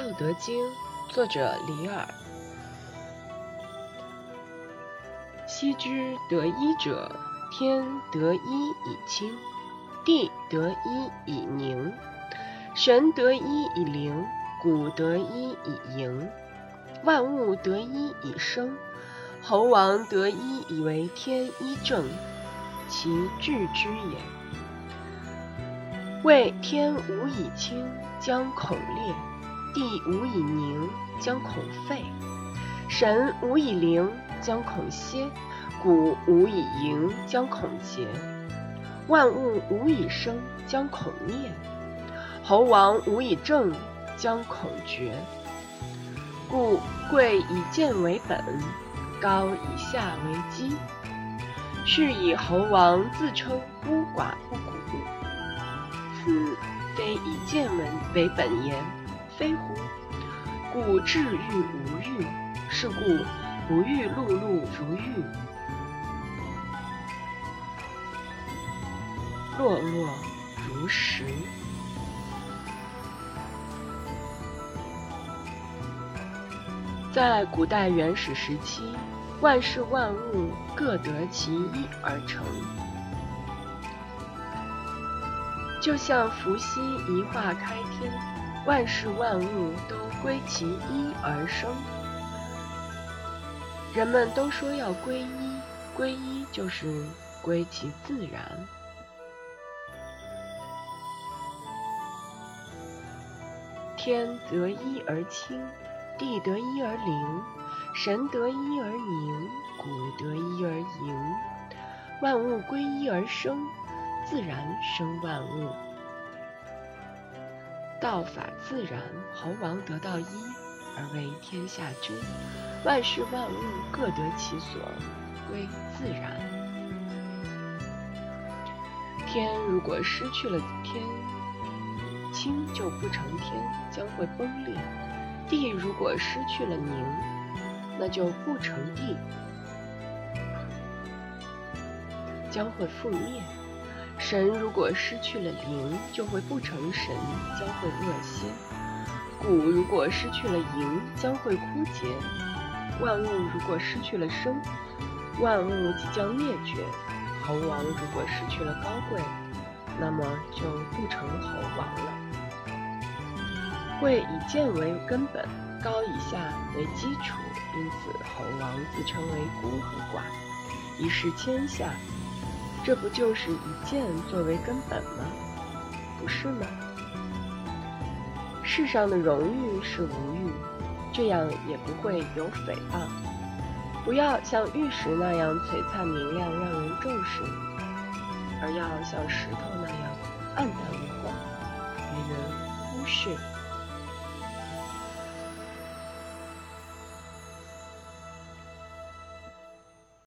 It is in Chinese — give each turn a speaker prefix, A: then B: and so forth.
A: 道德经》，作者李耳。昔之得一者，天得一以清，地得一以宁，神得一以灵，谷得一以盈，万物得一以生，猴王得一以为天一正，其治之也。谓天无以清，将恐裂；地无以宁，将恐废；神无以灵，将恐歇；谷无以盈，将恐竭；万物无以生，将恐灭；猴王无以正，将恐绝。故贵以贱为本，高以下为基。是以猴王自称孤寡不古。此非以贱闻为本言，非乎？故至欲无欲，是故不欲碌碌如玉，落落如石。在古代原始时期，万事万物各得其一而成。就像伏羲一画开天，万事万物都归其一而生。人们都说要归一，归一就是归其自然。天得一而清，地得一而灵，神得一而宁，谷得一而盈，万物归一而生。自然生万物，道法自然，猴王得道一而为天下之，万事万物各得其所，归自然。天如果失去了天清就不成天，将会崩裂；地如果失去了宁，那就不成地，将会覆灭。神如果失去了灵，就会不成神，将会恶心；谷如果失去了盈，将会枯竭；万物如果失去了生，万物即将灭绝；猴王如果失去了高贵，那么就不成猴王了。贵以贱为根本，高以下为基础，因此猴王自称为孤和寡，以示天下。这不就是以剑作为根本吗？不是吗？世上的荣誉是无欲，这样也不会有诽谤。不要像玉石那样璀璨明亮，让人重视，而要像石头那样黯淡无光，令人忽视。